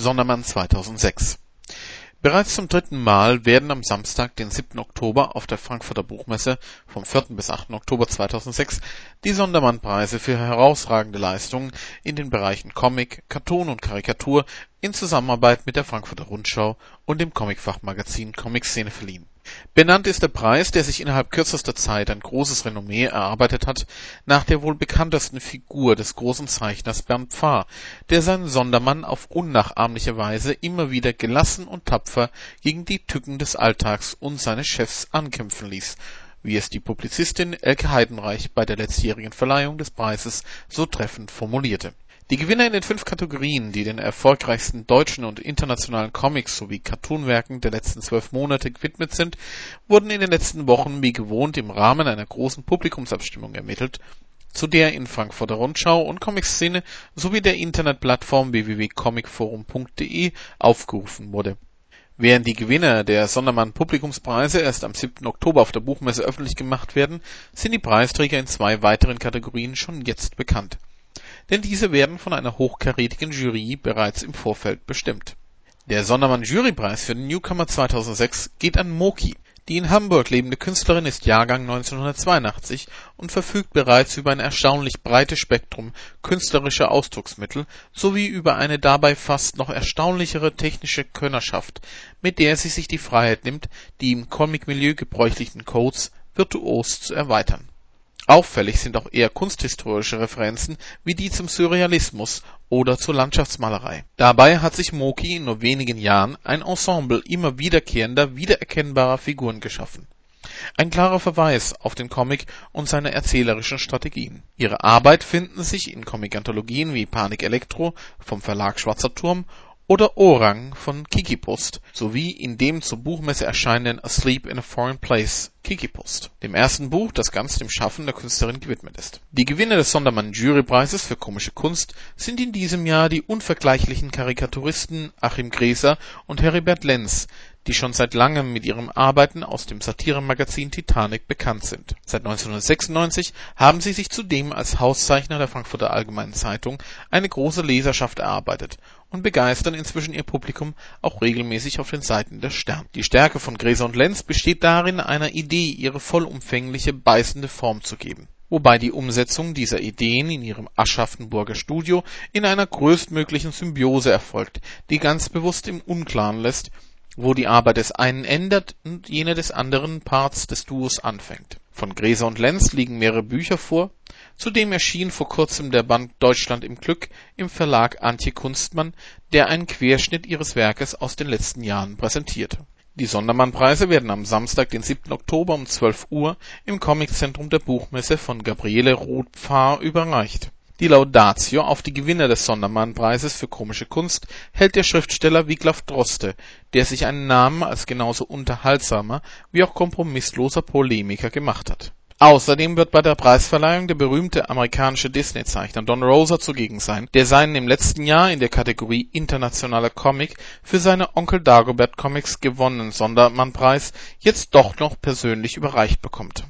Sondermann 2006 Bereits zum dritten Mal werden am Samstag, den 7. Oktober auf der Frankfurter Buchmesse vom 4. bis 8. Oktober 2006 die Sondermann-Preise für herausragende Leistungen in den Bereichen Comic, Cartoon und Karikatur in Zusammenarbeit mit der Frankfurter Rundschau und dem Comic-Fachmagazin Comic-Szene verliehen Benannt ist der Preis, der sich innerhalb kürzester Zeit ein großes Renommee erarbeitet hat, nach der wohl bekanntesten Figur des großen Zeichners Bernd Pfarr, der seinen Sondermann auf unnachahmliche Weise immer wieder gelassen und tapfer gegen die Tücken des Alltags und seines Chefs ankämpfen ließ, wie es die Publizistin Elke Heidenreich bei der letztjährigen Verleihung des Preises so treffend formulierte die Gewinner in den fünf Kategorien, die den erfolgreichsten deutschen und internationalen Comics sowie Cartoonwerken der letzten zwölf Monate gewidmet sind, wurden in den letzten Wochen wie gewohnt im Rahmen einer großen Publikumsabstimmung ermittelt, zu der in Frankfurter Rundschau und Comic-Szene sowie der Internetplattform www.comicforum.de aufgerufen wurde. Während die Gewinner der Sondermann-Publikumspreise erst am 7. Oktober auf der Buchmesse öffentlich gemacht werden, sind die Preisträger in zwei weiteren Kategorien schon jetzt bekannt denn diese werden von einer hochkarätigen Jury bereits im Vorfeld bestimmt. Der Sondermann-Jurypreis für den Newcomer 2006 geht an Moki. Die in Hamburg lebende Künstlerin ist Jahrgang 1982 und verfügt bereits über ein erstaunlich breites Spektrum künstlerischer Ausdrucksmittel sowie über eine dabei fast noch erstaunlichere technische Könnerschaft, mit der sie sich die Freiheit nimmt, die im Comic-Milieu gebräuchlichen Codes virtuos zu erweitern Auffällig sind auch eher kunsthistorische Referenzen wie die zum Surrealismus oder zur Landschaftsmalerei. Dabei hat sich Moki in nur wenigen Jahren ein Ensemble immer wiederkehrender, wiedererkennbarer Figuren geschaffen. Ein klarer Verweis auf den Comic und seine erzählerischen Strategien. Ihre Arbeit finden sich in Comic-Anthologien wie Panik Elektro vom Verlag Schwarzer Turm oder Orang von Kiki-Post sowie in dem zur Buchmesse erscheinenden Asleep in a Foreign Place Kiki-Post, dem ersten Buch, das ganz dem Schaffen der Künstlerin gewidmet ist. Die Gewinner des Sondermann Jurypreises für komische Kunst sind in diesem Jahr die unvergleichlichen Karikaturisten Achim Gräser und Heribert Lenz die schon seit langem mit ihrem Arbeiten aus dem Satiremagazin Titanic bekannt sind. Seit 1996 haben sie sich zudem als Hauszeichner der Frankfurter Allgemeinen Zeitung eine große Leserschaft erarbeitet und begeistern inzwischen ihr Publikum auch regelmäßig auf den Seiten der Stern. Die Stärke von Gräser und Lenz besteht darin, einer Idee ihre vollumfängliche, beißende Form zu geben wobei die Umsetzung dieser Ideen in ihrem Aschaffenburger Studio in einer größtmöglichen Symbiose erfolgt, die ganz bewusst im Unklaren lässt, wo die Arbeit des einen endet und jene des anderen Parts des Duos anfängt. Von Gräser und Lenz liegen mehrere Bücher vor, zudem erschien vor kurzem der Band Deutschland im Glück im Verlag Antje Kunstmann, der einen Querschnitt ihres Werkes aus den letzten Jahren präsentiert. Die Sondermann-Preise werden am Samstag, den 7. Oktober um 12 Uhr im Comiczentrum der Buchmesse von Gabriele Roth-Pfarr überreicht die Laudatio auf die Gewinner des Sondermann-Preises für komische Kunst hält der Schriftsteller Wiglaf Droste, der sich einen Namen als genauso unterhaltsamer wie auch kompromissloser Polemiker gemacht hat. Außerdem wird bei der Preisverleihung der berühmte amerikanische Disney-Zeichner Don Rosa zugegen sein, der seinen im letzten Jahr in der Kategorie Internationaler Comic für seine Onkel Dagobert Comics gewonnenen Sondermann-Preis jetzt doch noch persönlich überreicht bekommt